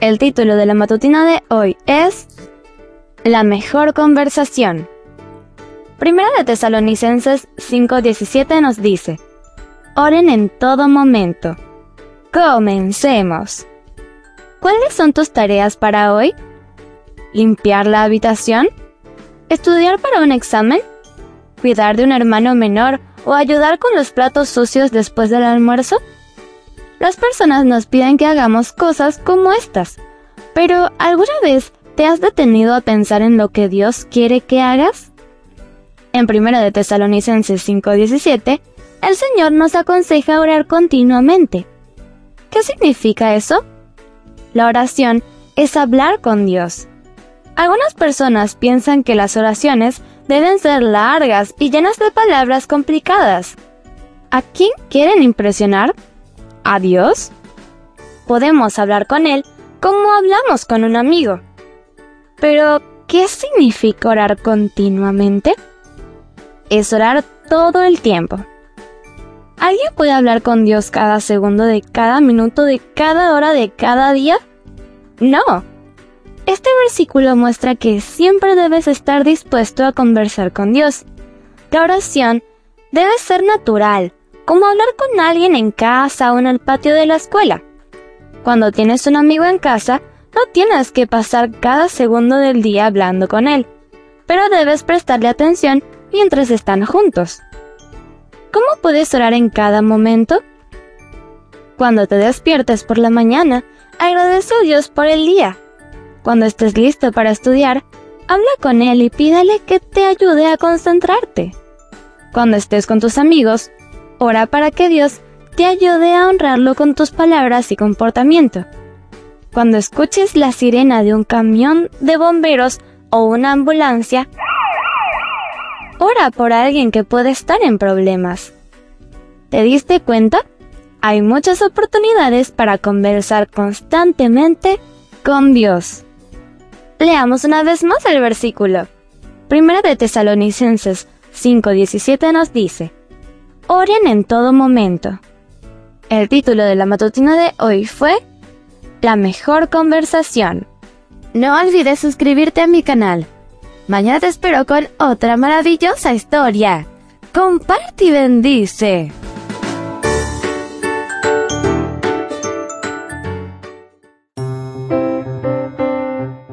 El título de la matutina de hoy es La mejor conversación. Primera de Tesalonicenses 5:17 nos dice, Oren en todo momento. Comencemos. ¿Cuáles son tus tareas para hoy? ¿Limpiar la habitación? ¿Estudiar para un examen? ¿Cuidar de un hermano menor o ayudar con los platos sucios después del almuerzo? Las personas nos piden que hagamos cosas como estas, pero ¿alguna vez te has detenido a pensar en lo que Dios quiere que hagas? En 1 de Tesalonicenses 5:17, el Señor nos aconseja orar continuamente. ¿Qué significa eso? La oración es hablar con Dios. Algunas personas piensan que las oraciones deben ser largas y llenas de palabras complicadas. ¿A quién quieren impresionar? ¿A Dios? Podemos hablar con Él como hablamos con un amigo. Pero, ¿qué significa orar continuamente? Es orar todo el tiempo. ¿Alguien puede hablar con Dios cada segundo de cada minuto de cada hora de cada día? No. Este versículo muestra que siempre debes estar dispuesto a conversar con Dios. La oración debe ser natural, como hablar con alguien en casa o en el patio de la escuela. Cuando tienes un amigo en casa, no tienes que pasar cada segundo del día hablando con él, pero debes prestarle atención mientras están juntos. ¿Cómo puedes orar en cada momento? Cuando te despiertes por la mañana, agradece a Dios por el día. Cuando estés listo para estudiar, habla con Él y pídele que te ayude a concentrarte. Cuando estés con tus amigos, ora para que Dios te ayude a honrarlo con tus palabras y comportamiento. Cuando escuches la sirena de un camión de bomberos o una ambulancia, ora por alguien que puede estar en problemas. ¿Te diste cuenta? Hay muchas oportunidades para conversar constantemente con Dios. Leamos una vez más el versículo. Primera de Tesalonicenses 5:17 nos dice, Oren en todo momento. El título de la matutina de hoy fue La mejor conversación. No olvides suscribirte a mi canal. Mañana te espero con otra maravillosa historia. Comparte y bendice.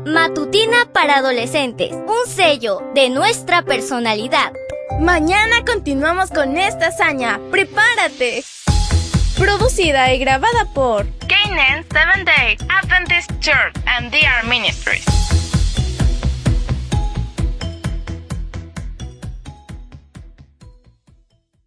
Matutina para adolescentes, un sello de nuestra personalidad. Mañana continuamos con esta hazaña. ¡Prepárate! Producida y grabada por Canaan Seventh Day Adventist Church and DR Ministries.